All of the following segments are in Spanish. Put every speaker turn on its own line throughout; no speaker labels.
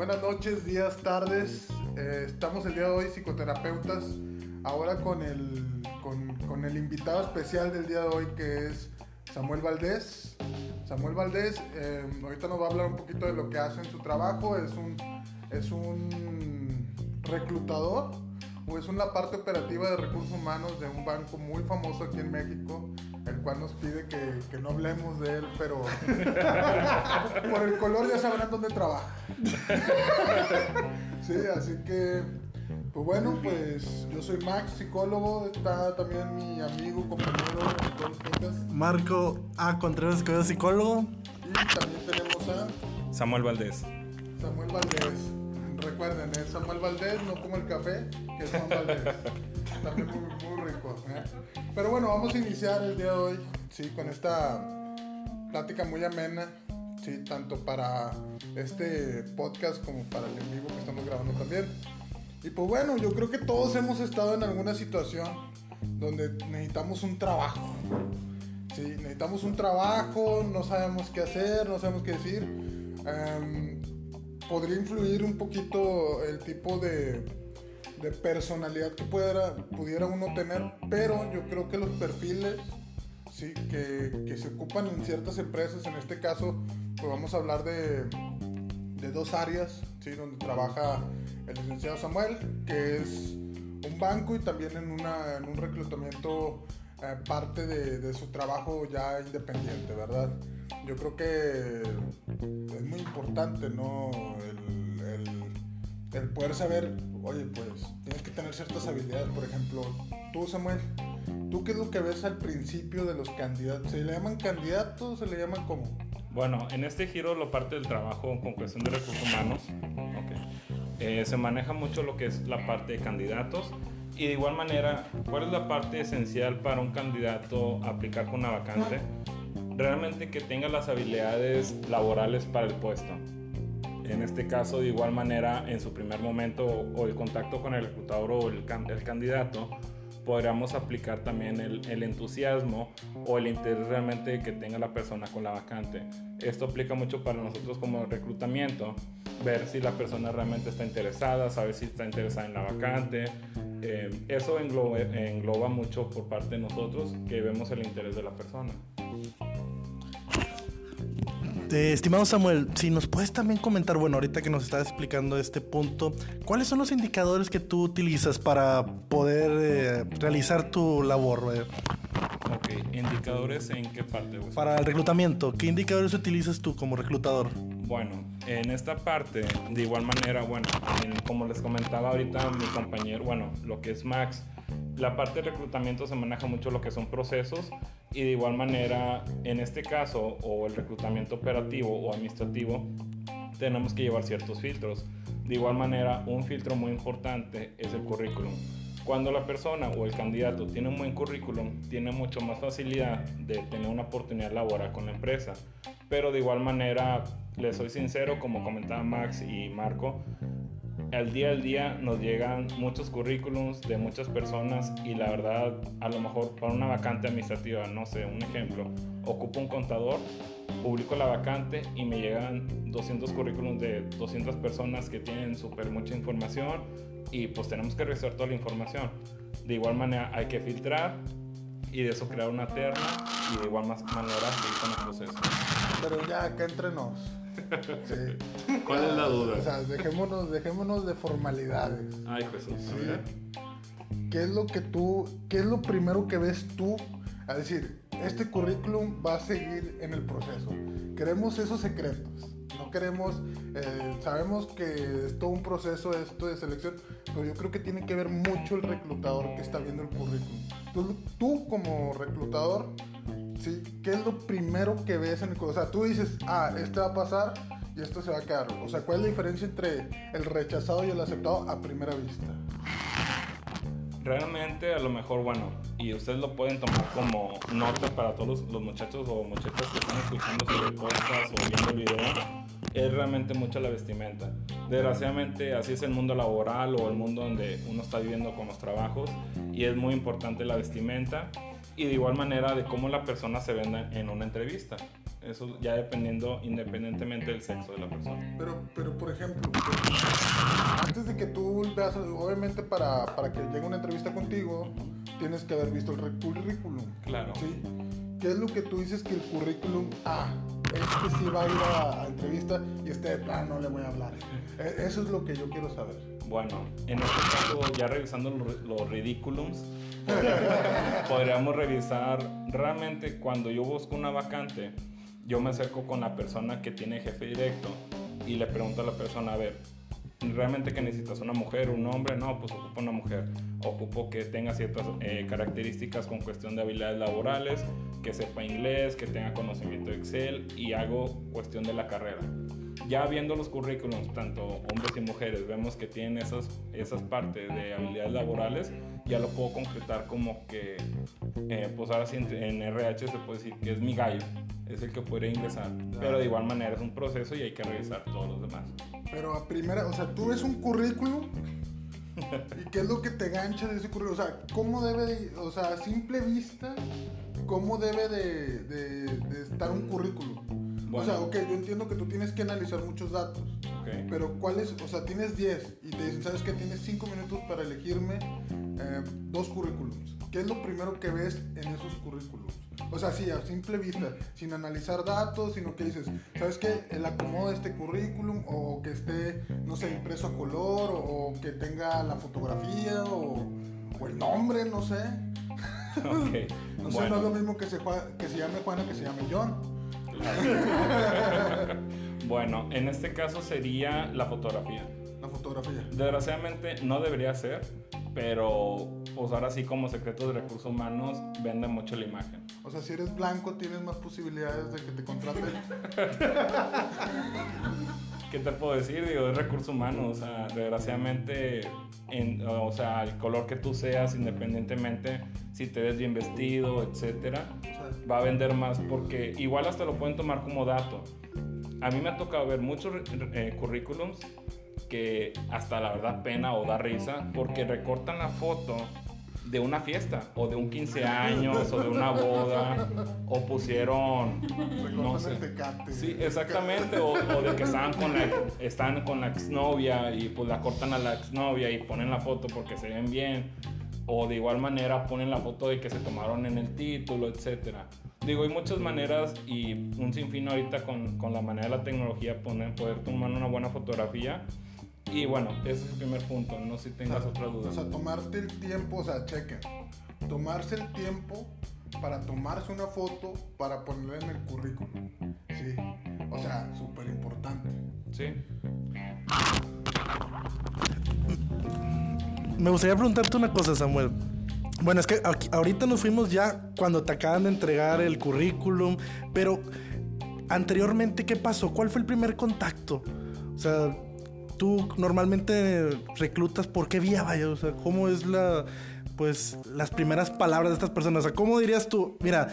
Buenas noches, días, tardes. Eh, estamos el día de hoy psicoterapeutas. Ahora con el, con, con el invitado especial del día de hoy que es Samuel Valdés. Samuel Valdés eh, ahorita nos va a hablar un poquito de lo que hace en su trabajo. Es un, es un reclutador o es una parte operativa de recursos humanos de un banco muy famoso aquí en México, el cual nos pide que, que no hablemos de él, pero por el color ya sabrán dónde trabaja. sí, así que, pues bueno, pues yo soy Max, psicólogo, está también mi amigo, compañero, en todos los podcasts,
Marco A. Contreras, que es psicólogo.
y también tenemos a
Samuel Valdés.
Samuel Valdés. Recuerden, es Samuel Valdés, no como el café, que es Juan Valdés. También muy, muy rico. ¿eh? Pero bueno, vamos a iniciar el día de hoy, sí, con esta plática muy amena, sí, tanto para este podcast como para el en vivo que estamos grabando también. Y pues bueno, yo creo que todos hemos estado en alguna situación donde necesitamos un trabajo. Sí, necesitamos un trabajo, no sabemos qué hacer, no sabemos qué decir. Em, podría influir un poquito el tipo de, personalidad que pudiera, pudiera uno tener, pero yo creo que los perfiles sí, que, se ocupan en ciertas empresas, en este caso, pues vamos a hablar de, dos áreas, ¿sí? donde trabaja el licenciado Samuel, que es un banco y también en un reclutamiento eh, parte de, su trabajo ya independiente, ¿verdad? Yo creo que es muy importante, ¿no? El, poder saber, oye, pues tienes que tener ciertas habilidades. Por ejemplo, tú, Samuel, ¿tú qué es lo que ves al principio de los candidatos? ¿Se le llaman candidatos? ¿Se le llaman como?
Bueno, en este giro, la parte del trabajo con cuestión de recursos humanos, ok, eh, se maneja mucho lo que es la parte de candidatos y de igual manera, ¿cuál es la parte esencial para un candidato aplicar con una vacante? Realmente que tenga las habilidades laborales para el puesto. En este caso, de igual manera, en su primer momento o el contacto con el reclutador o el, can- el candidato, podríamos aplicar también el, el entusiasmo o el interés realmente que tenga la persona con la vacante. Esto aplica mucho para nosotros como reclutamiento, ver si la persona realmente está interesada, saber si está interesada en la vacante. Eh, eso engloba, engloba mucho por parte de nosotros que vemos el interés de la persona.
Eh, estimado Samuel, si nos puedes también comentar, bueno, ahorita que nos estás explicando este punto, ¿cuáles son los indicadores que tú utilizas para poder eh, realizar tu labor? eh?
Ok, indicadores en qué parte.
Para el reclutamiento, ¿qué indicadores utilizas tú como reclutador?
Bueno, en esta parte, de igual manera, bueno, en- como les comentaba ahorita mi compañero, bueno, lo que es Max, la parte de reclutamiento se maneja mucho lo que son procesos y de igual manera, en este caso, o el reclutamiento operativo o administrativo, tenemos que llevar ciertos filtros. De igual manera, un filtro muy importante es el currículum. Cuando la persona o el candidato tiene un buen currículum, tiene mucho más facilidad de tener una oportunidad laboral con la empresa. Pero de igual manera, les soy sincero, como comentaba Max y Marco, al día al día nos llegan muchos currículums de muchas personas y la verdad, a lo mejor para una vacante administrativa, no sé, un ejemplo, ocupo un contador, publico la vacante y me llegan 200 currículums de 200 personas que tienen súper mucha información y pues tenemos que revisar toda la información. De igual manera hay que filtrar y de eso crear una terna y de igual más manera seguir con el proceso.
Pero ya, acá entre nos. Sí.
¿Cuál es la duda?
O sea, dejémonos, dejémonos de formalidades.
Ay, Jesús.
Sí. ¿Qué es lo que tú, qué es lo primero que ves tú? A decir, este currículum va a seguir en el proceso. Queremos esos secretos. No queremos, eh, sabemos que es todo un proceso esto de selección, pero yo creo que tiene que ver mucho el reclutador que está viendo el currículum. Tú, tú como reclutador, ¿sí? ¿qué es lo primero que ves en el? O sea, tú dices, ah, este va a pasar y esto se va a quedar. O sea, ¿cuál es la diferencia entre el rechazado y el aceptado a primera vista?
Realmente, a lo mejor, bueno, y ustedes lo pueden tomar como nota para todos los, los muchachos o muchachas que están escuchando sobre podcast o viendo el video, es realmente mucho la vestimenta. Desgraciadamente, así es el mundo laboral o el mundo donde uno está viviendo con los trabajos y es muy importante la vestimenta. Y de igual manera de cómo la persona se venda en una entrevista. Eso ya dependiendo independientemente del sexo de la persona.
Pero, pero por ejemplo, antes de que tú veas, obviamente para, para que llegue una entrevista contigo, tienes que haber visto el currículum.
Claro.
¿sí? ¿Qué es lo que tú dices que el currículum, ah, este sí va a ir a, a entrevista y este de plano no le voy a hablar? E- Eso es lo que yo quiero saber.
Bueno, en este caso, ya revisando los, los ridículums, podríamos revisar realmente cuando yo busco una vacante, yo me acerco con la persona que tiene jefe directo y le pregunto a la persona, a ver, ¿realmente que necesitas una mujer, un hombre? No, pues ocupo una mujer. Ocupo que tenga ciertas eh, características con cuestión de habilidades laborales, que sepa inglés, que tenga conocimiento de Excel y hago cuestión de la carrera ya viendo los currículums, tanto hombres y mujeres, vemos que tienen esas, esas partes de habilidades laborales, ya lo puedo concretar como que, eh, pues ahora en RH se puede decir que es mi gallo, es el que puede ingresar, pero de igual manera es un proceso y hay que revisar todos los demás.
Pero a primera, o sea, tú ves un currículum y qué es lo que te gancha de ese currículum. O sea, ¿cómo debe de, o sea, a simple vista, cómo debe de, de- de estar un currículum? O sea,
Bueno.
ok, yo entiendo que tú tienes que analizar muchos datos,
¿ok?
pero ¿cuáles? O sea, tienes 10 y te dicen, ¿sabes qué? Tienes 5 minutos para elegirme eh, dos currículums. ¿Qué es lo primero que ves en esos currículums? O sea, sí, a simple vista, sin analizar datos, sino que dices, ¿sabes qué? El acomodo de este currículum, o que esté, no sé, impreso a color, o que tenga la fotografía, o, o el nombre, no sé.
Ok,
No sé,
bueno.
no es lo mismo que se, que se llame Juana que se llame John.
Bueno, en este caso sería la fotografía.
La fotografía.
Desgraciadamente no debería ser, pero pues ahora sí como secreto de recursos humanos vende mucho la imagen.
O sea, si eres blanco, tienes más posibilidades de que te contraten.
¿Qué te puedo decir? Digo, es recurso humano, o sea, desgraciadamente, en- o sea, el color que tú seas, independientemente si te ves bien vestido, etcétera, va a vender más porque igual hasta lo pueden tomar como dato. A mí me ha tocado ver muchos eh, currículums que hasta la verdad pena o da risa porque recortan la foto de una fiesta o de un 15 años o de una boda o pusieron no sé
tecate.
Sí, exactamente. O, o de que estaban con la, están con la exnovia y pues la cortan a la exnovia y ponen la foto porque se ven bien. O de igual manera ponen la foto de que se tomaron en el título, etcétera. Digo, hay muchas maneras y un sinfín ahorita con, con la manera de la tecnología poner, poder tomar una buena fotografía. Y bueno, ese es el primer punto, no sé si tengas otra duda.
O sea, tomarte el tiempo, o sea, chequen. Tomarse el tiempo para tomarse una foto para ponerla en el currículum. Sí. O sea, súper importante.
Sí.
Me gustaría preguntarte una cosa, Samuel. Bueno, es que aquí- ahorita nos fuimos ya cuando te acaban de entregar el currículum, pero anteriormente, ¿qué pasó? ¿Cuál fue el primer contacto? O sea, tú normalmente reclutas por qué vía, vaya, o sea, ¿cómo es la, pues, las primeras palabras de estas personas? O sea, ¿cómo dirías tú, mira,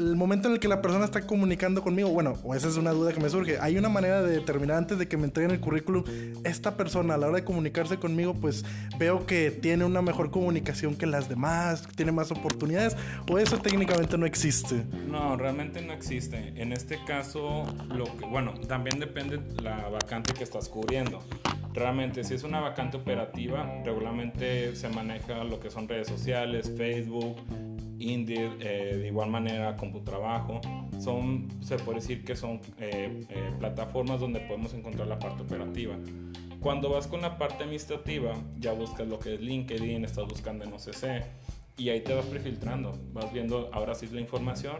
el momento en el que la persona está comunicando conmigo, bueno, o esa es una duda que me surge, hay una manera de determinar antes de que me entreguen el currículum, esta persona a la hora de comunicarse conmigo, pues veo que tiene una mejor comunicación que las demás, tiene más oportunidades, o eso técnicamente no existe.
No, realmente no existe. En este caso, lo que, bueno, también depende la vacante que estás cubriendo. Realmente, si es una vacante operativa, regularmente se maneja lo que son redes sociales, Facebook, Indeed, eh, de igual manera Computrabajo. Son, se puede decir que son eh, eh, plataformas donde podemos encontrar la parte operativa. Cuando vas con la parte administrativa, ya buscas lo que es LinkedIn, estás buscando en OCC y ahí te vas prefiltrando, vas viendo ahora sí la información,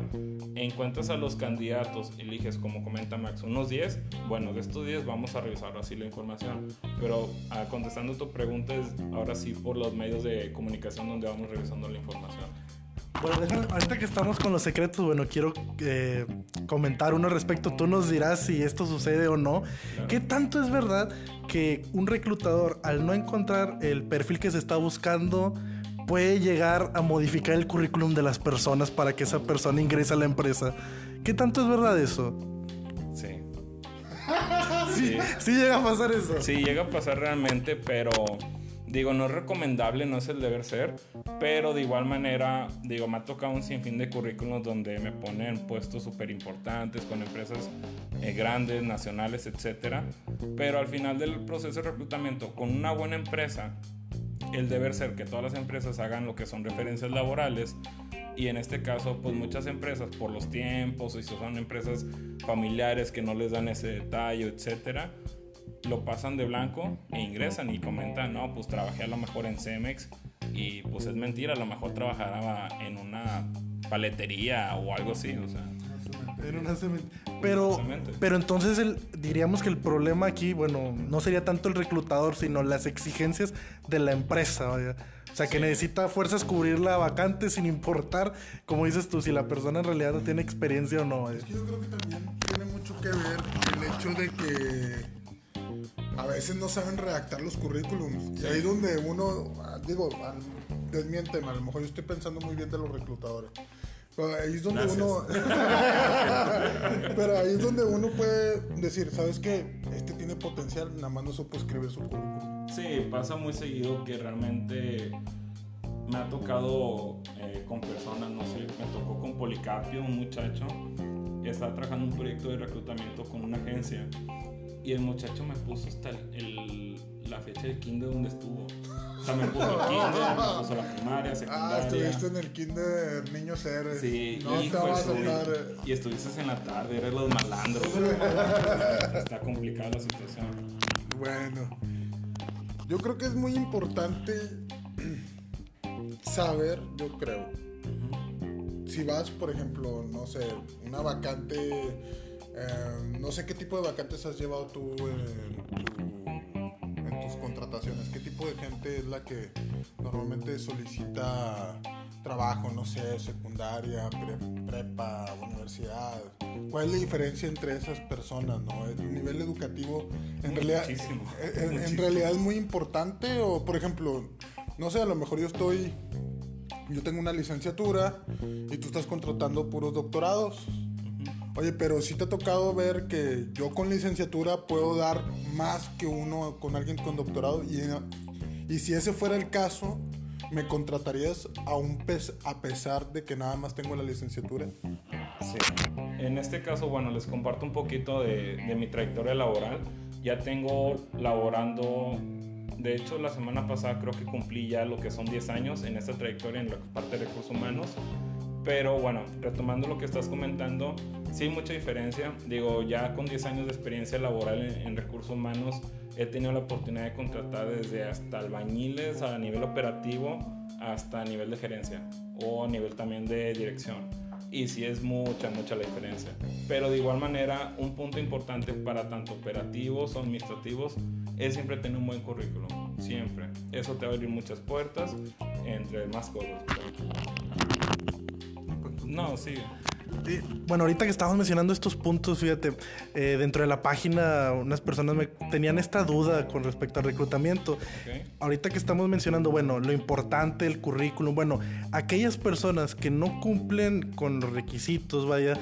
encuentras a los candidatos, eliges como comenta Max, unos 10, bueno, de estos 10 vamos a revisar así la información, pero ah, contestando tu pregunta es ahora sí por los medios de comunicación donde vamos revisando la información.
Bueno, déjame- ahorita que estamos con los secretos, bueno, quiero eh, comentar uno respecto. Tú nos dirás si esto sucede o no. ¿Qué tanto es verdad que un reclutador, al no encontrar el perfil que se está buscando, puede llegar a modificar el currículum de las personas para que esa persona ingrese a la empresa? ¿Qué tanto es verdad eso?
Sí.
Sí, sí llega a pasar eso.
Sí, llega a pasar realmente, pero Digo, no es recomendable, no es el deber ser, pero de igual manera, digo, me ha tocado un sinfín de currículos donde me ponen puestos súper importantes con empresas eh, grandes, nacionales, etcétera. Pero al final del proceso de reclutamiento, con una buena empresa, el deber ser que todas las empresas hagan lo que son referencias laborales y en este caso pues muchas empresas por los tiempos y si son empresas familiares que no les dan ese detalle etcétera lo pasan de blanco e ingresan y comentan, no, pues trabajé a lo mejor en Cemex y pues es mentira, a lo mejor trabajaba en una paletería o algo así, o sea.
pero, pero entonces el, diríamos que el problema aquí, bueno, no sería tanto el reclutador, sino las exigencias de la empresa, vaya. O sea, que necesita fuerzas cubrir la vacante sin importar, como dices tú, si la persona en realidad no tiene experiencia o no.
Es que yo creo que también tiene mucho que ver el hecho de que a veces no saben redactar los currículums. Y ahí donde uno, ah, digo, desmiénteme, a lo mejor yo estoy pensando muy bien de los reclutadores. Pero ahí es donde uno. pero ahí es donde uno puede decir, ¿sabes qué? Este tiene potencial, nada más no supo escribir su currículum.
Sí, pasa muy seguido que realmente me ha tocado eh, con personas, no sé, me tocó con Policarpio, un muchacho, que estaba trabajando un proyecto de reclutamiento con una agencia y el muchacho me puso hasta el, la fecha del kinder donde estuvo. O sea, me puso el kinder, me puso la primaria, secundaria.
Ah, estuviste en el kinder niño cero.
Sí, no a estar... Y estuviste en la tarde, eres los malandros. Está complicada la situación.
Bueno, yo creo que es muy importante saber, yo creo. Si vas, por ejemplo, no sé, una vacante Em, no sé qué tipo de vacantes has llevado tú en, tus contrataciones. ¿Qué tipo de gente es la que normalmente solicita trabajo, no sé, secundaria, prepa, universidad? ¿Cuál es la diferencia entre esas personas? ¿no? ¿El nivel educativo en realidad, en, realidad es muy importante? O, por ejemplo, no sé, a lo mejor yo estoy, yo tengo una licenciatura y tú estás contratando puros doctorados Oye, pero si te ha tocado ver que yo con licenciatura puedo dar más que uno con alguien con doctorado y, y si ese fuera el caso, ¿me contratarías a, un pez, a pesar de que nada más tengo la licenciatura?
Sí. En este caso, bueno, les comparto un poquito de, de mi trayectoria laboral. Ya tengo laborando de hecho, la semana pasada creo que cumplí ya lo que son 10 años en esta trayectoria en la parte de recursos humanos. Pero bueno, retomando lo que estás comentando, sí mucha diferencia. Digo, ya con 10 años de experiencia laboral en, recursos humanos, he tenido la oportunidad de contratar desde hasta albañiles a nivel operativo hasta a nivel de gerencia o a nivel también de dirección. Y sí es mucha, mucha la diferencia. Pero de igual manera, un punto importante para tanto operativos o administrativos es siempre tener un buen currículum. Siempre. Eso te va a abrir muchas puertas, entre más cosas. No, sí.
Bueno, ahorita que estábamos mencionando estos puntos, fíjate, eh, dentro de la página unas personas me tenían esta duda con respecto al reclutamiento. Ahorita que estamos mencionando, bueno, lo importante, el currículum, bueno, aquellas personas que no cumplen con los requisitos, vaya,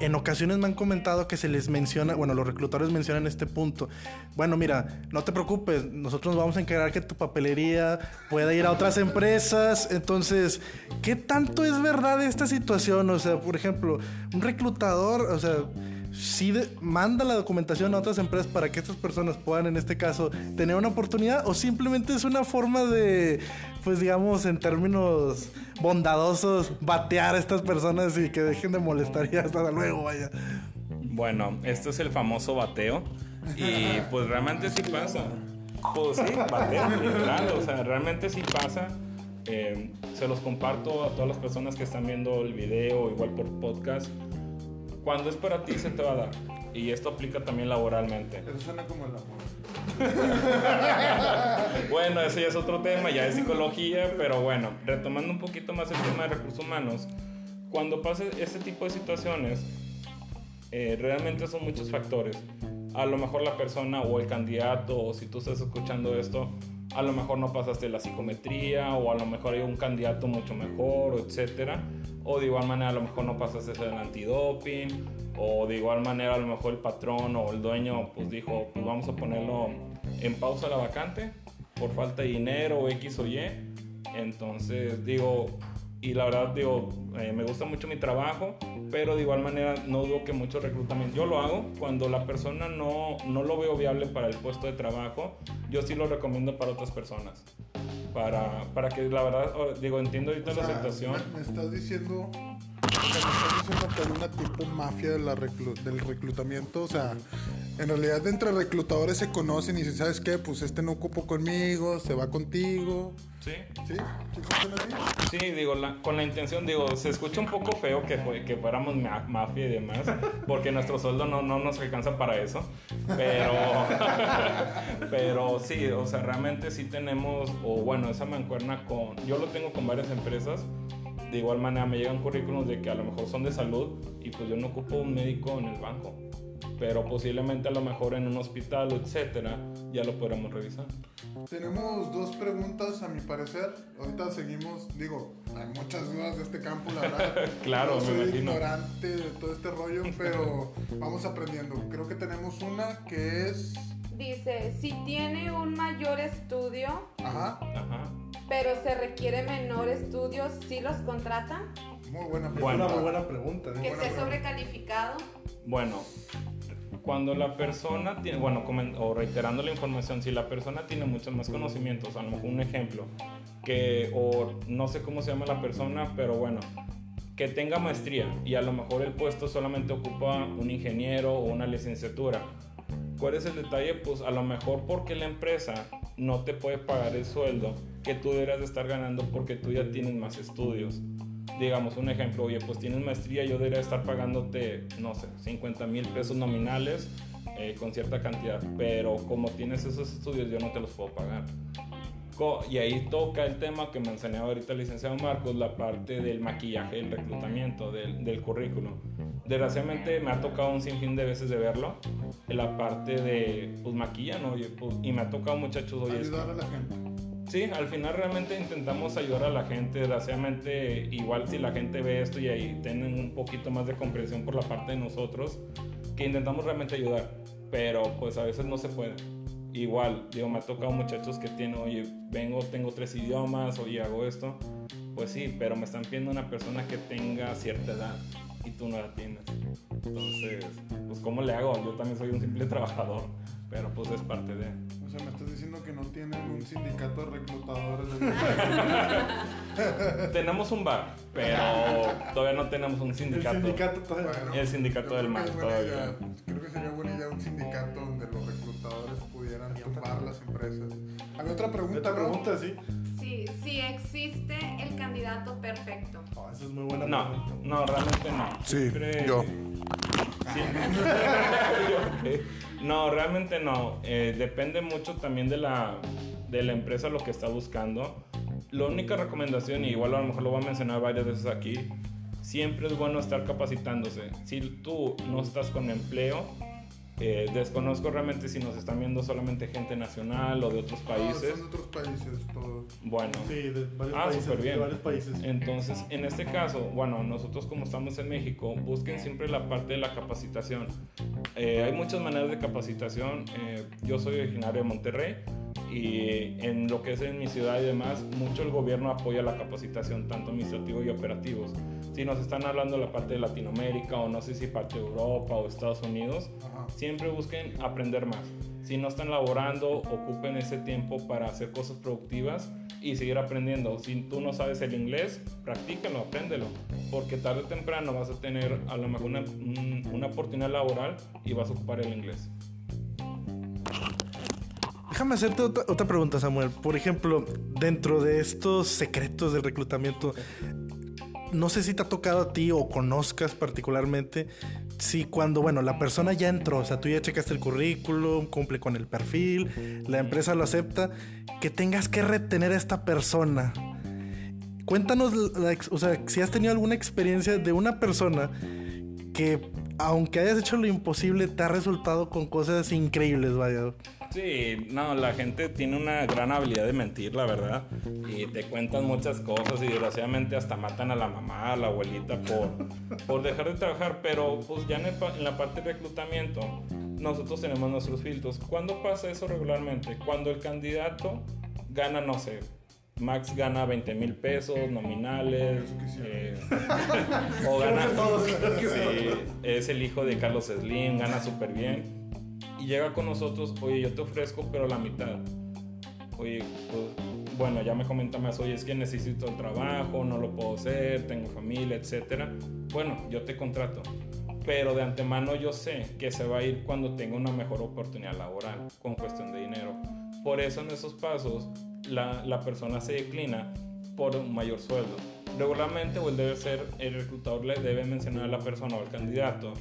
en ocasiones me han comentado que se les menciona, bueno, los reclutadores mencionan este punto. Bueno, mira, no te preocupes, nosotros vamos a encargar que tu papelería pueda ir a otras empresas. Entonces, ¿qué tanto es verdad esta situación? O sea, por ejemplo, un reclutador, o sea, si manda la documentación a otras empresas para que estas personas puedan, en este caso, tener una oportunidad o simplemente es una forma de, pues digamos, en términos bondadosos, batear a estas personas y que dejen de molestar y hasta luego, vaya.
Bueno, esto es el famoso bateo y pues realmente sí pasa. Pues sí, bateo, claro, o sea, realmente sí pasa. Eh, se los comparto a todas las personas que están viendo el video, igual por podcast. Cuando es para ti, se te va a dar. Y esto aplica también laboralmente.
Eso suena como el amor.
bueno, ese ya es otro tema, ya es psicología, pero bueno, retomando un poquito más el tema de recursos humanos, cuando pasa este tipo de situaciones, eh, realmente son muchos factores. A lo mejor la persona o el candidato, o si tú estás escuchando esto, a lo mejor no pasaste la psicometría o a lo mejor hay un candidato mucho mejor, etcétera. O de igual manera a lo mejor no pasaste el antidoping o de igual manera a lo mejor el patrón o el dueño pues dijo pues vamos a ponerlo en pausa la vacante por falta de dinero o X o Y. Entonces, digo, y la verdad, digo, eh, me gusta mucho mi trabajo, pero de igual manera no dudo que mucho reclutamiento. Yo lo hago cuando la persona no, no lo veo viable para el puesto de trabajo, yo sí lo recomiendo para otras personas. Para, para que la verdad, oh, digo, entiendo ahorita
O sea,
la situación.
Me, me estás diciendo. me estás diciendo que hay una tipo mafia de la reclu- del reclutamiento. O sea, en realidad entre reclutadores se conocen y dicen, ¿sabes qué? Pues este no ocupó conmigo, se va contigo.
Sí,
¿Sí? ¿Sí
digo, la- con la intención, digo, se escucha un poco feo que, fue- que fuéramos ma- mafia y demás, porque nuestro sueldo no, no nos alcanza para eso, pero, pero sí, o sea, realmente sí tenemos, o bueno, esa mancuerna con, yo lo tengo con varias empresas, de igual manera me llegan currículums de que a lo mejor son de salud y pues yo no ocupo un médico en el banco, pero posiblemente a lo mejor en un hospital, etcétera, ya lo podremos revisar.
Tenemos dos preguntas a mi parecer. Ahorita seguimos, digo, hay muchas dudas de este campo, la verdad.
Claro,
Yo
me
soy
imagino.
ignorante de todo este rollo, pero vamos aprendiendo. Creo que tenemos una que es.
Dice, si tiene un mayor estudio,
Ajá,
Ajá.
pero se requiere menor estudio, ¿sí los contratan?
muy buena pregunta.
una muy buena pregunta. ¿eh?
Que esté sobrecalificado.
Bueno, cuando la persona tiene, bueno, o reiterando la información, si la persona tiene muchos más conocimientos, a lo mejor un ejemplo, que, o no sé cómo se llama la persona, pero bueno, que tenga maestría y a lo mejor el puesto solamente ocupa un ingeniero o una licenciatura. ¿Cuál es el detalle? Pues a lo mejor porque la empresa no te puede pagar el sueldo que tú deberías de estar ganando porque tú ya tienes más estudios. Digamos un ejemplo, oye, pues tienes maestría, yo debería estar pagándote, no sé, 50 mil pesos nominales eh, con cierta cantidad, pero como tienes esos estudios yo no te los puedo pagar. Y ahí toca el tema que me enseñaba ahorita el licenciado Marcos, la parte del maquillaje, del reclutamiento, del, del currículum. Desgraciadamente me ha tocado un sinfín de veces de verlo, en la parte de, pues maquillan, oye, pues, y me ha tocado muchachos, oye,
Ayudar a la gente.
Sí, al final realmente intentamos ayudar a la gente. Desgraciadamente, igual si la gente ve esto y ahí tienen un poquito más de comprensión por la parte de nosotros, que intentamos realmente ayudar, pero pues a veces no se puede. Igual, digo, me ha tocado muchachos que tienen, oye, vengo, tengo tres idiomas, oye, hago esto. Pues sí, pero me están pidiendo una persona que tenga cierta edad y tú no la tienes. Entonces, pues ¿cómo le hago? Yo también soy un simple trabajador, pero pues es parte de...
O sea, me estás diciendo que no tienen un sindicato de reclutadores. De...
Tenemos un bar, pero todavía no tenemos un
El
sindicato.
sindicato todavía.
Bueno,
El sindicato del
buena
todavía.
Creo que sería buena idea un sindicato donde los reclutadores pudieran tumbar las empresas. Había otra pregunta,
Otra
¿no?
pregunta, sí.
Sí, si existe el candidato perfecto.
Oh, esa es muy buena
No,
pregunta.
no, realmente no.
Sí,
Siempre-
yo.
Sí. No, realmente no. Eh, depende mucho también de la, de la empresa lo que está buscando. La única recomendación, y igual a lo mejor lo voy a mencionar varias veces aquí, siempre es bueno estar capacitándose. Si tú no estás con empleo, eh, desconozco realmente si nos están viendo solamente gente nacional o de otros países.
son de otros países todos.
Bueno,
Sí, de varios
Ah,
países.
súper bien.
De varios países.
Entonces, en este caso, bueno, nosotros como estamos en México, busquen siempre la parte de la capacitación. Eh, hay muchas maneras de capacitación. Eh, yo soy originario de Monterrey y en lo que es en mi ciudad y demás, mucho el gobierno apoya la capacitación, tanto administrativo y operativos. Si nos están hablando de la parte de Latinoamérica o no sé si parte de Europa o Estados Unidos,
Ajá.
siempre busquen aprender más. Si no están laborando, ocupen ese tiempo para hacer cosas productivas y seguir aprendiendo. Si tú no sabes el inglés, practícalo, apréndelo, porque tarde o temprano vas a tener a lo mejor una, un- una oportunidad laboral y vas a ocupar el inglés.
Déjame hacerte otra, otra pregunta, Samuel. Por ejemplo, dentro de estos secretos del reclutamiento, no sé si te ha tocado a ti o conozcas particularmente si cuando, bueno, la persona ya entró, o sea, tú ya checaste el currículum, cumple con el perfil, la empresa lo acepta, que tengas que retener a esta persona. Cuéntanos, o sea, si has tenido alguna experiencia de una persona que, aunque hayas hecho lo imposible, te ha resultado con cosas increíbles, vaya.
Sí, no, la gente tiene una gran habilidad de mentir, la verdad. Y te cuentan muchas cosas y desgraciadamente hasta matan a la mamá, a la abuelita por, por dejar de trabajar. Pero pues ya en, el en la parte de reclutamiento, nosotros tenemos nuestros filtros. ¿Cuándo pasa eso regularmente? Cuando el candidato gana, no sé, Max gana 20 mil pesos nominales. Eh, o gana. sí, es el hijo de Carlos Slim, gana súper bien. Y llega con nosotros, oye, yo te ofrezco, pero la mitad. Oye, pues, bueno, ya me comenta más, oye, es que necesito el trabajo, no lo puedo hacer, tengo familia, etcétera. Bueno, yo te contrato. Pero de antemano yo sé que se va a ir cuando tenga una mejor oportunidad laboral, con cuestión de dinero. Por eso en esos pasos la, la persona se declina por un mayor sueldo. Regularmente, o el debe ser, el reclutador le debe mencionar a la persona o al candidato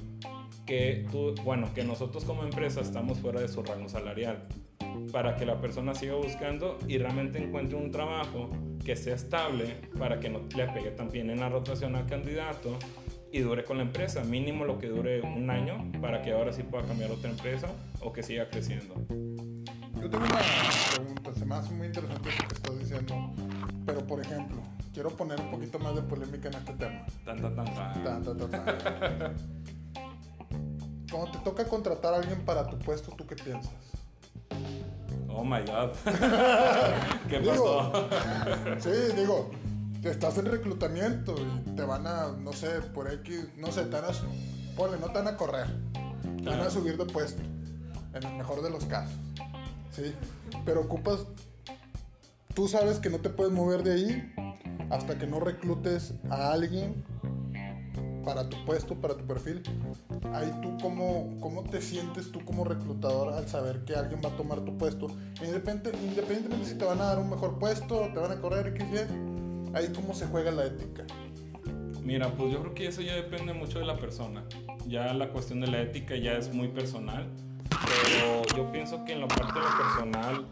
que tú, bueno, que nosotros como empresa estamos fuera de su rango salarial para que la persona siga buscando y realmente encuentre un trabajo que sea estable para que no le pegue también en la rotación al candidato y dure con la empresa, mínimo lo que dure un año para que ahora sí pueda cambiar a otra empresa o que siga creciendo.
Yo tengo una pregunta, se me hace muy interesante lo que estás diciendo, pero por ejemplo, quiero poner un poquito más de polémica en este tema.
Tan, tan, tan, tan.
Cuando te toca contratar a alguien para tu puesto, ¿tú qué piensas?
Oh my god. ¿Qué
Digo,
pasó?
sí, digo, estás en reclutamiento y te van a, no sé, por X, no sé, te van a, ponle, no te van a correr, te van a subir de puesto, en el mejor de los casos, ¿sí? Pero ocupas, tú sabes que no te puedes mover de ahí hasta que no reclutes a alguien para tu puesto, para tu perfil. Ahí tú, ¿cómo, cómo te sientes tú como reclutador al saber que alguien va a tomar tu puesto? Independente, independientemente si te van a dar un mejor puesto, te van a correr, X, Y, ahí cómo se juega la ética.
Mira, pues yo creo que eso ya depende mucho de la persona. Ya la cuestión de la ética ya es muy personal, pero yo pienso que en la parte de lo personal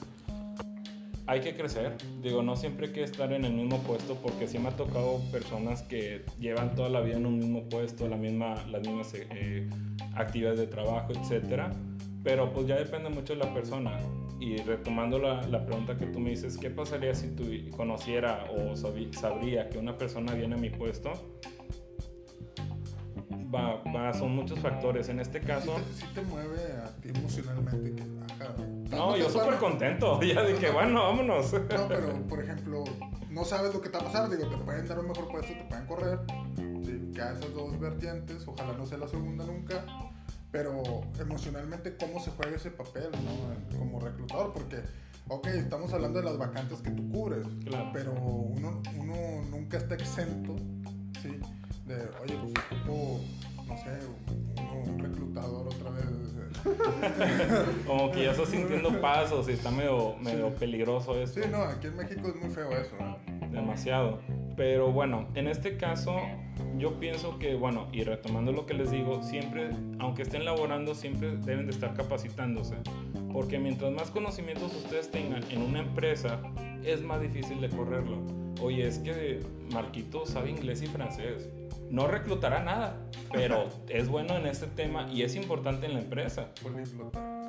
hay que crecer. Digo, no siempre hay que estar en el mismo puesto, porque sí me ha tocado personas que llevan toda la vida en un mismo puesto, la misma, las mismas eh, actividades de trabajo, etcétera. Pero pues ya depende mucho de la persona. Y retomando la, la pregunta que tú me dices, ¿qué pasaría si tú conociera o sabría que una persona viene a mi puesto? Va, va, son muchos factores. En este
Sí
caso,
te, sí te mueve a ti emocionalmente. Que, ajá,
no, yo súper contento. Ya dije, bueno, vámonos.
No, pero por ejemplo, no sabes lo que te va a pasar. Digo, te pueden dar un mejor puesto, te pueden correr. Sí, que a esas dos vertientes, ojalá no sea la segunda nunca. Pero emocionalmente, ¿cómo se juega ese papel, no? Como reclutador, porque, ok, estamos hablando de las vacantes que tú cubres,
Claro.
pero uno, uno nunca está exento, ¿sí? De, oye, pues ocupo, no sé, un, un reclutador otra vez.
Como que ya estás sintiendo pasos y está medio, medio peligroso eso.
Sí, no, aquí en México es muy feo eso,
demasiado. Pero bueno, en este caso yo pienso que, bueno, y retomando lo que les digo, siempre, aunque estén laborando, siempre deben de estar capacitándose. Porque mientras más conocimientos ustedes tengan en una empresa, es más difícil de correrlo. Oye, es que Marquito sabe inglés y francés. No reclutará nada, pero es bueno en este tema y es importante en la empresa.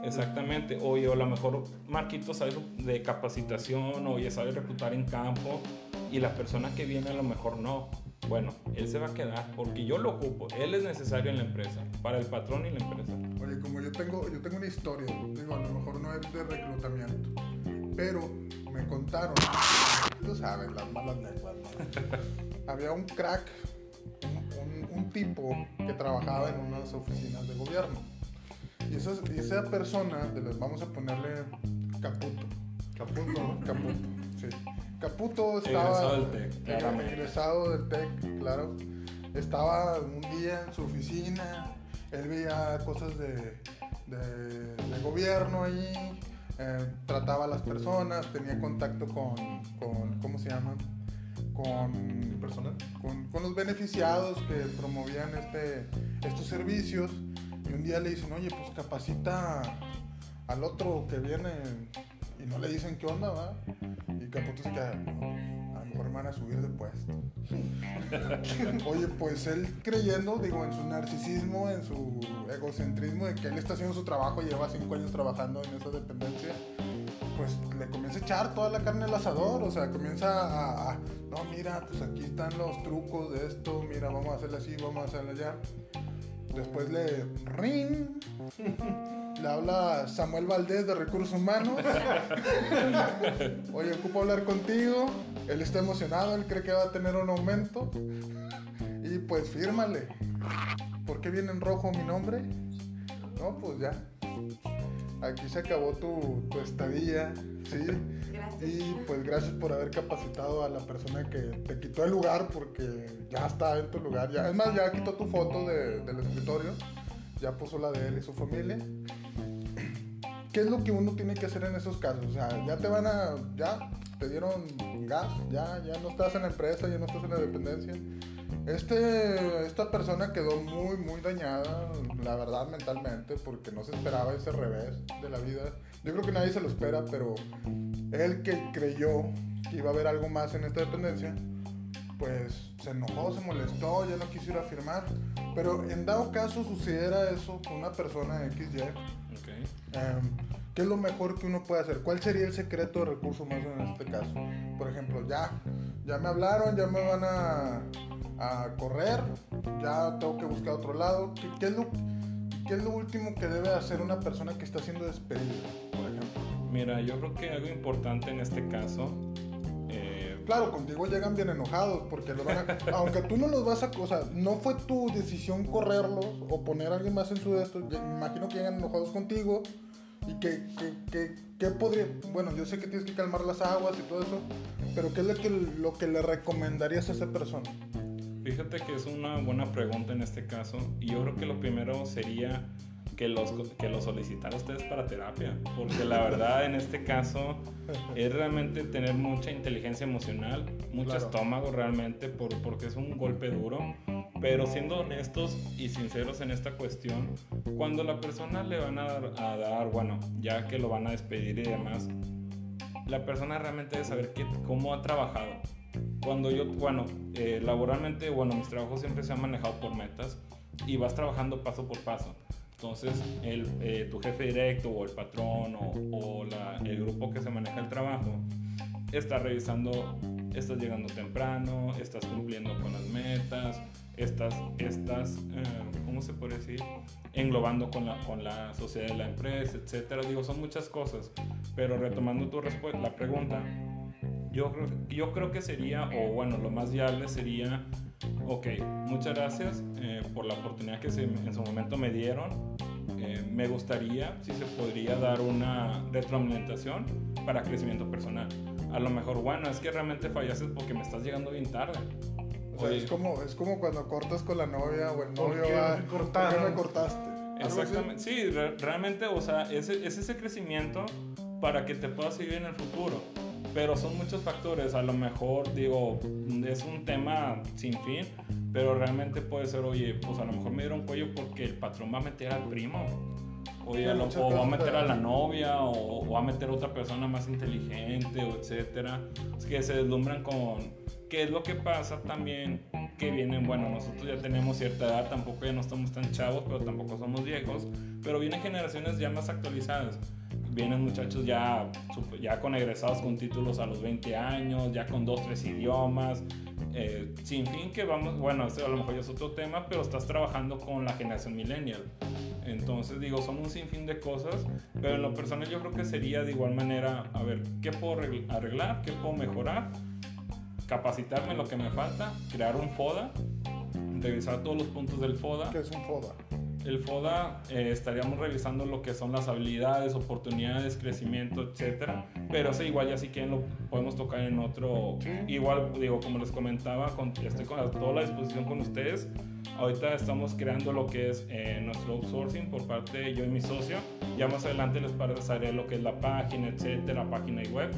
Exactamente. Oye, o a lo mejor Marquito sabe de capacitación, oye, sabe reclutar en campo y la persona que viene a lo mejor no. Bueno, él se va a quedar porque yo lo ocupo. Él es necesario en la empresa, para el patrón y la empresa.
Oye, como yo tengo, yo tengo una historia, digo, a lo mejor no es de reclutamiento, pero me contaron, tú sabes, las malas lenguas, ¿no? Había un crack, un, un- un tipo que trabajaba en unas oficinas de gobierno. Y esa, persona, de las- vamos a ponerle Caputo. Caputo. Caputo, sí. Caputo estaba...
Egresado del TEC, claramente.
Egresado del TEC, claro. Estaba un día en su oficina, él veía cosas de, de- de gobierno ahí, eh, trataba a las personas, tenía contacto con, con ¿cómo se llama? Con,
¿Personal?
con, con los beneficiados que promovían este, estos servicios. Y un día le dicen, oye, pues capacita al otro que viene y no le dicen qué onda, ¿va? Y Caputo se queda, "No, a lo mejor me van a subir de puesto. Oye, pues él creyendo, digo, en su narcisismo, en su egocentrismo de que él está haciendo su trabajo, lleva cinco años trabajando en esa dependencia, pues le comienza a echar toda la carne al asador, o sea, comienza a, no, mira, pues aquí están los trucos de esto, mira, vamos a hacerle así, vamos a hacerle allá. Después le ring. Le habla Samuel Valdés de Recursos Humanos. Oye, ocupo hablar contigo. Él está emocionado, él cree que va a tener un aumento. Y pues fírmale. ¿Por qué viene en rojo mi nombre? No, pues ya. Aquí se acabó tu, tu estadía. ¿sí?
Gracias.
Y pues gracias por haber capacitado a la persona que te quitó el lugar porque ya está en tu lugar. Ya, es más, ya quitó tu foto de- del escritorio, ya puso la de él y su familia. ¿Qué es lo que uno tiene que hacer en esos casos? O sea, ya te van a, ya te dieron gas, ya, ya no estás en la empresa, ya no estás en la dependencia. Este, esta persona quedó muy, muy dañada, la verdad, mentalmente, porque no se esperaba ese revés de la vida. Yo creo que nadie se lo espera, pero él que creyó que iba a haber algo más en esta dependencia, pues se enojó, se molestó, ya no quiso ir a firmar. Pero en dado caso sucediera eso con una persona XY,
Ok.
Em, ¿Qué es lo mejor que uno puede hacer? ¿Cuál sería el secreto de recursos humanos en este caso? Por ejemplo, ya, ya me hablaron, ya me van a, correr, ya tengo que buscar otro lado. ¿Qué, es lo, ¿Qué es lo último que debe hacer una persona que está siendo despedida?
Mira, yo creo que algo importante en este caso,
Claro, contigo llegan bien enojados porque lo van a, aunque tú no los vas a, o sea, no fue tu decisión correrlos o poner a alguien más en su de imagino que llegan enojados contigo y que, que, que, que podría, bueno, yo sé que tienes que calmar las aguas y todo eso, pero ¿qué es lo que, lo que le recomendarías a esa persona?
Fíjate que es una buena pregunta en este caso y yo creo que lo primero sería que los, que los solicitara ustedes para terapia, porque la verdad en este caso es realmente tener mucha inteligencia emocional, mucho
Claro.
estómago realmente, por, porque es un golpe duro, pero siendo honestos y sinceros en esta cuestión, cuando la persona le van a dar, a dar bueno, ya que lo van a despedir y demás, la persona realmente debe saber qué, cómo ha trabajado. Cuando yo, bueno, eh, laboralmente, bueno, mis trabajos siempre se han manejado por metas y vas trabajando paso por paso. Entonces, el, eh, tu jefe directo o el patrón o, o la- el grupo que se maneja el trabajo está revisando, estás llegando temprano, estás cumpliendo con las metas, estás, estás eh, ¿cómo se puede decir? Englobando con la, con la sociedad de la empresa, etcétera. Digo, son muchas cosas, pero retomando tu respuesta, la pregunta, yo yo creo que sería, o bueno, lo más viable sería, ok, muchas gracias eh, por la oportunidad que se- en su momento me dieron. Eh, me gustaría, si se podría dar una retroalimentación para crecimiento personal. A lo mejor, bueno, es que realmente fallaste porque me estás llegando bien tarde.
O sea, es como, es como cuando cortas con la novia o el
¿Por
novio va,
me
qué me cortaste?
Exactamente, sí, re- realmente, o sea, es, es ese crecimiento para que te puedas seguir en el futuro. Pero son muchos factores, a lo mejor, digo, es un tema sin fin, pero realmente puede ser, oye, pues a lo mejor me dieron cuello porque el patrón va a meter al primo. Oye, lo- o va a meter a la novia, o, o va a meter a otra persona más inteligente, o etcétera. Es que se deslumbran con... ¿Qué es lo que pasa también? Que vienen, bueno, nosotros ya tenemos cierta edad, tampoco ya no estamos tan chavos, pero tampoco somos viejos, pero vienen generaciones ya más actualizadas. Vienen muchachos ya, ya con egresados con títulos a los 20 años, ya con dos, tres idiomas, eh, sin fin que vamos, bueno, este a lo mejor ya es otro tema, pero estás trabajando con la generación millennial. Entonces, digo, son un sinfín de cosas, pero en lo personal yo creo que sería de igual manera, a ver, ¿qué puedo arregl- arreglar? ¿Qué puedo mejorar? Capacitarme lo que me falta, crear un FODA, revisar todos los puntos del FODA.
Que es un FODA.
El FODA eh, estaríamos revisando lo que son las habilidades, oportunidades, crecimiento, etcétera. Pero sí, igual ya si quieren lo podemos tocar en otro. Igual, digo, como les comentaba, con- estoy con la- toda la disposición con ustedes. Ahorita estamos creando lo que es eh, nuestro outsourcing por parte de yo y mi socio. Ya más adelante les pasaré lo que es la página, etcétera, página y web.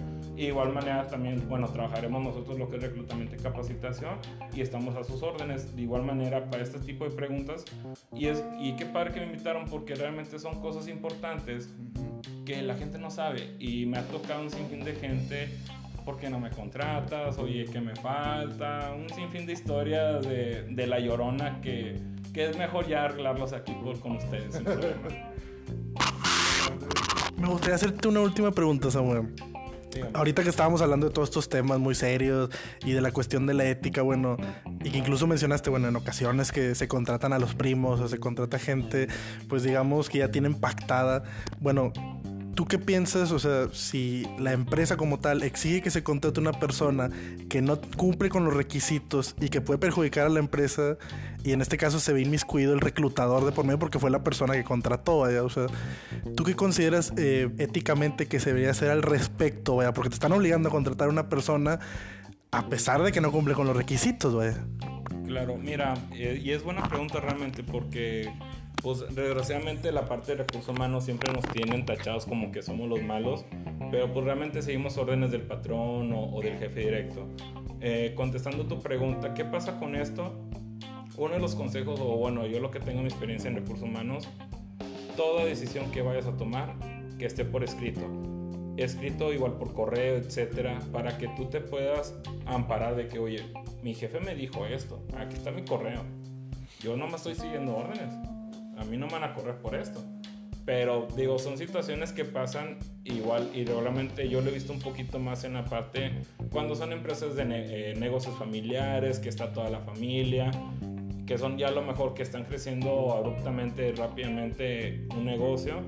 Y de igual manera también, bueno, trabajaremos nosotros lo que es reclutamiento y capacitación y estamos a sus órdenes. De igual manera para este tipo de preguntas. Y, es, y qué padre que me invitaron porque realmente son cosas importantes que la gente no sabe. Y me ha tocado un sinfín de gente, ¿por qué no me contratas? Oye, ¿qué me falta? Un sinfín de historias de, de la llorona que, que es mejor ya arreglarlos aquí por, con ustedes. sin problema.
Me gustaría hacerte una última pregunta, Samuel. Ahorita que estábamos hablando de todos estos temas muy serios y de la cuestión de la ética, bueno, y que incluso mencionaste, bueno, en ocasiones que se contratan a los primos o se contrata gente, pues digamos que ya tienen pactada, bueno, ¿Tú qué piensas? O sea, si la empresa como tal exige que se contrate una persona que no cumple con los requisitos y que puede perjudicar a la empresa, y en este caso se ve inmiscuido el reclutador de por medio porque fue la persona que contrató, vaya. O sea, ¿tú qué consideras eh, éticamente que se debería hacer al respecto? Porque te están obligando a contratar a una persona a pesar de que no cumple con los requisitos, vaya.
Claro, mira, eh, y es buena pregunta realmente porque pues desgraciadamente la parte de recursos humanos siempre nos tienen tachados como que somos los malos, pero pues realmente seguimos órdenes del patrón o, o del jefe directo. Eh, contestando tu pregunta, ¿qué pasa con esto? Uno de los consejos, o bueno, yo lo que tengo mi experiencia en recursos humanos, toda decisión que vayas a tomar, que esté por escrito. Escrito igual por correo, etcétera, para que tú te puedas amparar de que, oye, mi jefe me dijo esto, aquí está mi correo. Yo no me estoy siguiendo órdenes a mí no me van a correr por esto. Pero digo, son situaciones que pasan igual y realmente yo lo he visto un poquito más en la parte cuando son empresas de eh, negocios familiares, que está toda la familia, que son ya lo mejor que están creciendo abruptamente, rápidamente un negocio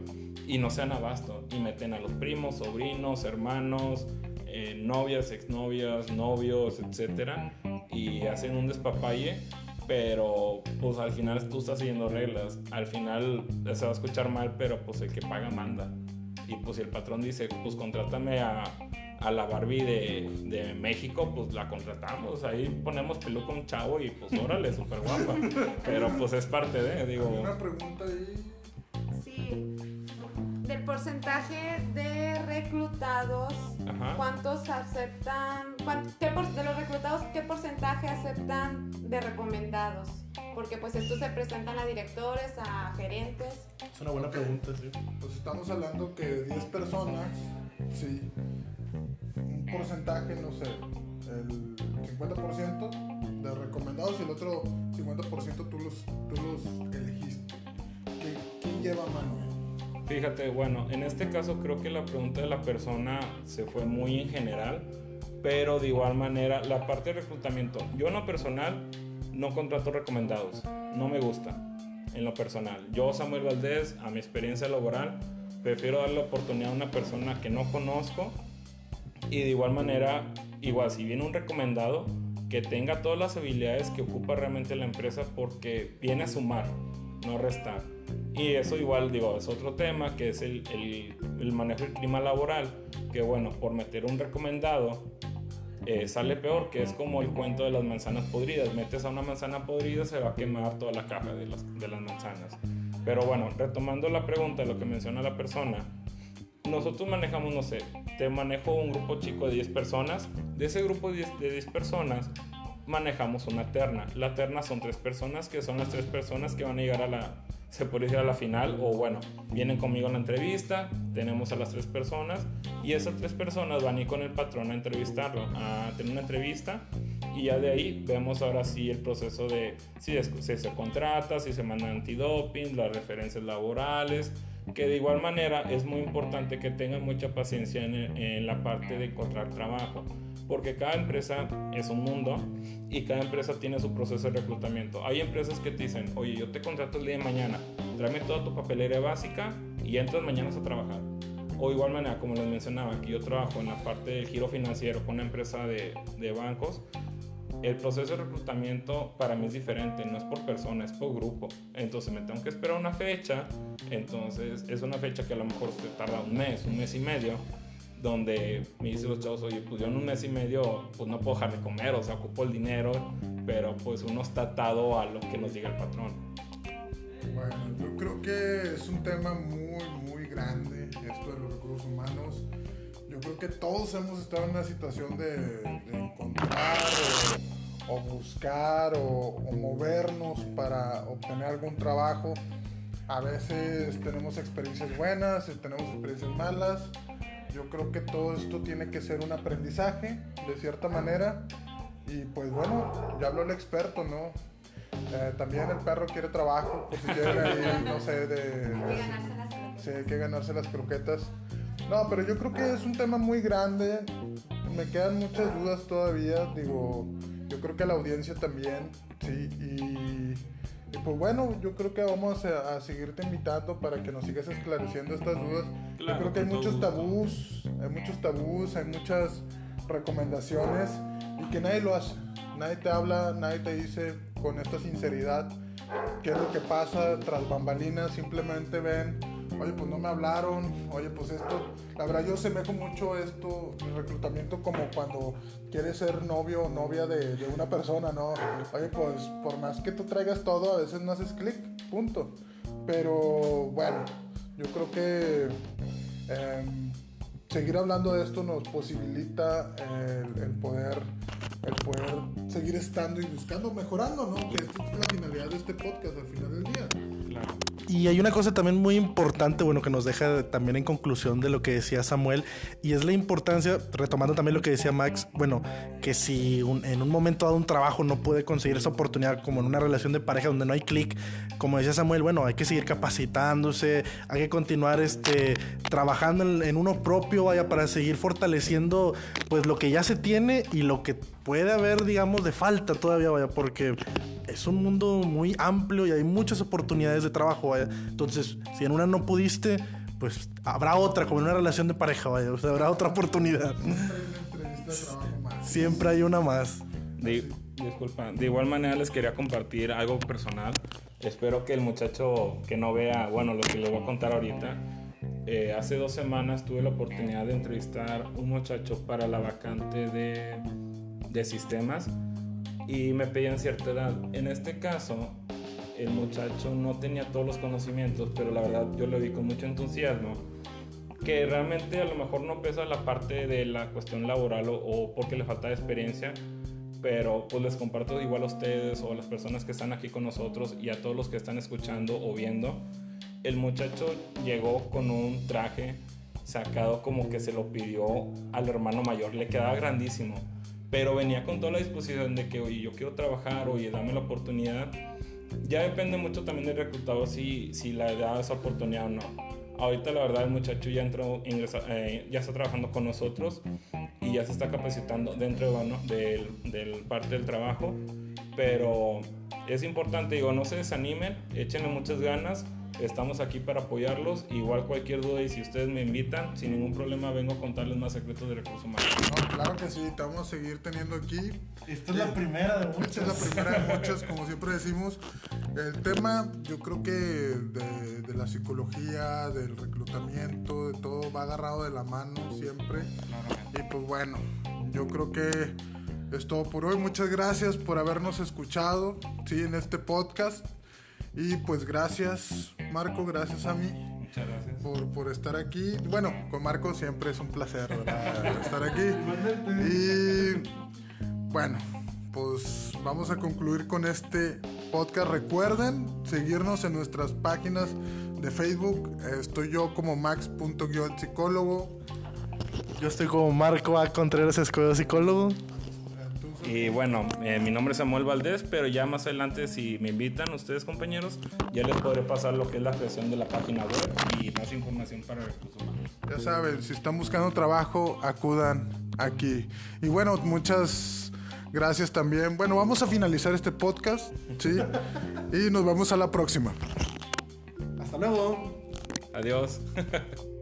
y no sean abasto y meten a los primos, sobrinos, hermanos, eh, novias, exnovias, novios, etcétera y hacen un despapalle pero pues al final tú estás siguiendo reglas. Al final se va a escuchar mal, pero pues el que paga manda. Y pues si el patrón dice, pues contrátame a, a la Barbie de, de, México, pues la contratamos. Ahí ponemos peluca a un chavo y pues órale, súper guapa. Pero pues es parte de, digo...
Una pregunta ahí.
Del porcentaje de reclutados,
Ajá.
¿cuántos aceptan? cuán- qué por- de los reclutados, qué porcentaje aceptan de recomendados? Porque pues estos se presentan a directores, a gerentes.
Es una buena pregunta, sí.
Pues estamos hablando que de 10 personas, sí, un porcentaje, no sé, el 50% de recomendados y el otro 50% tú los, tú los elegiste. ¿Qué- ¿Quién lleva mano?
Fíjate, bueno, en este caso creo que la pregunta de la persona se fue muy en general, pero de igual manera la parte de reclutamiento, yo en lo personal no contrato recomendados, no me gusta en lo personal. Yo, Samuel Valdés, a mi experiencia laboral, prefiero darle la oportunidad a una persona que no conozco y de igual manera, igual si viene un recomendado, que tenga todas las habilidades que ocupa realmente la empresa porque viene a sumar, no restar. Y eso igual, digo, es otro tema, que es el, el, el manejo del clima laboral, que bueno, por meter un recomendado eh, sale peor, que es como el cuento de las manzanas podridas. Metes a una manzana podrida, se va a quemar toda la caja de las, de las manzanas. Pero bueno, retomando la pregunta, lo que menciona la persona, nosotros manejamos, no sé, te manejo un grupo chico de 10 personas. De ese grupo de 10, de 10 personas, manejamos una terna. La terna son tres personas, que son las tres personas que van a llegar a la, se puede decir a la final, o bueno, vienen conmigo a la entrevista, tenemos a las tres personas, y esas tres personas van a ir con el patrón a entrevistarlo, a tener una entrevista, y ya de ahí vemos ahora sí el proceso de si se contrata, si se manda antidoping, las referencias laborales, que de igual manera es muy importante que tengan mucha paciencia en, en la parte de encontrar trabajo, porque cada empresa es un mundo y cada empresa tiene su proceso de reclutamiento. Hay empresas que te dicen, oye, yo te contrato el día de mañana, tráeme toda tu papelería básica y entras mañana a trabajar. O igual manera, como les mencionaba, que yo trabajo en la parte del giro financiero con una empresa de, de bancos, el proceso de reclutamiento para mí es diferente, no es por persona, es por grupo. Entonces me tengo que esperar una fecha, entonces es una fecha que a lo mejor se tarda un mes, un mes y medio, donde me dicen los chavos, oye, pues yo en un mes y medio pues no puedo dejar de comer, o sea, ocupo el dinero, pero pues uno está atado a lo que nos diga el patrón.
Bueno, yo creo que es un tema muy, muy grande esto de los recursos humanos. Yo creo que todos hemos estado en una situación de, encontrar o, o buscar o, o movernos para obtener algún trabajo. A veces tenemos experiencias buenas, tenemos experiencias malas. Yo creo que todo esto tiene que ser un aprendizaje, de cierta manera. Y pues bueno, ya habló el experto, ¿no? Eh, también el perro quiere trabajo, por si quieren ahí, no sé, de,
Hay que
de-
ganarse las
sí, hay que ganarse las croquetas. No, pero yo creo que es un tema muy grande. Me quedan muchas dudas todavía. Digo, yo creo que la audiencia también, sí. Y, y pues bueno, yo creo que vamos a, a, seguirte invitando para que nos sigas esclareciendo estas dudas.
Claro,
yo creo que hay muchos tabús, hay muchos tabús, hay muchas recomendaciones y que nadie lo hace. Nadie te habla, nadie te dice con esta sinceridad qué es lo que pasa tras bambalinas. Simplemente ven, oye, pues no me hablaron, oye, pues esto. La verdad, yo semejo mucho esto, el reclutamiento, como cuando quieres ser novio o novia de, una persona, ¿no? Oye, pues por más que tú traigas todo, a veces no haces clic, punto. Pero bueno, yo creo que. em, seguir hablando de esto nos posibilita el, el poder el poder seguir estando y buscando, mejorando, ¿no? Que esta es la finalidad de este podcast al final del día.
Claro.
Y hay una cosa también muy importante, bueno, que nos deja también en conclusión de lo que decía Samuel, y es la importancia, retomando también lo que decía Max, bueno, que si un- en un momento dado un trabajo no puede conseguir esa oportunidad, como en una relación de pareja donde no hay clic, como decía Samuel, bueno, hay que seguir capacitándose, hay que continuar este, trabajando en, en uno propio, vaya, para seguir fortaleciendo pues lo que ya se tiene y lo que puede haber, digamos, de falta todavía, vaya, porque es un mundo muy amplio y hay muchas oportunidades de trabajo, vaya. Entonces, si en una no pudiste, pues habrá otra, como en una relación de pareja, vaya. O sea, habrá otra oportunidad.
Siempre hay una entrevista de trabajo más.
Siempre hay una más.
De, disculpa, de igual manera les quería compartir algo personal. Espero que el muchacho que no vea, bueno, lo que les voy a contar ahorita. eh, hace dos semanas tuve la oportunidad de entrevistar un muchacho para la vacante de, de sistemas y me pedían cierta edad. En este caso, el muchacho no tenía todos los conocimientos, pero la verdad yo lo vi con mucho entusiasmo que realmente a lo mejor no pesa la parte de la cuestión laboral o, o porque le falta experiencia, pero pues les comparto igual a ustedes o a las personas que están aquí con nosotros y a todos los que están escuchando o viendo. El muchacho llegó con un traje sacado como que se lo pidió al hermano mayor, le quedaba grandísimo, pero venía con toda la disposición de que, oye, yo quiero trabajar, oye, dame la oportunidad. Ya depende mucho también del reclutador si, si le da esa oportunidad o no. Ahorita la verdad el muchacho ya entró, ingresa- eh, ya está trabajando con nosotros y ya se está capacitando dentro bueno, del, del parte del trabajo. Pero es importante, digo, no se desanimen, échenle muchas ganas. Estamos aquí para apoyarlos. Igual cualquier duda y si ustedes me invitan, sin ningún problema vengo a contarles más secretos de recursos humanos.
No, claro que sí, te vamos a seguir teniendo aquí.
Esta es la primera de
Esta es la primera de muchas, como siempre decimos. El tema, yo creo que de, de la psicología, del reclutamiento, de todo, va agarrado de la mano siempre. Y pues bueno, yo creo que es todo por hoy. Muchas gracias por habernos escuchado, sí, en este podcast. Y pues gracias, Marco, gracias a mí
Muchas gracias.
por, por estar aquí. Bueno, con Marco siempre es un placer ¿verdad? estar aquí. Y bueno, pues vamos a concluir con este podcast. Recuerden seguirnos en nuestras páginas de Facebook. Estoy yo como max.psicólogo.
Yo estoy como Marco A. Contreras Escobedo, psicólogo.
Y bueno, eh, mi nombre es Samuel Valdés, pero ya más adelante si me invitan ustedes compañeros, ya les podré pasar lo que es la creación de la página web y más información para recursos humanos.
Ya saben, si están buscando trabajo, acudan aquí. Y bueno, muchas gracias también. Bueno, vamos a finalizar este podcast, ¿sí? Y nos vemos a la próxima.
Hasta luego.
Adiós.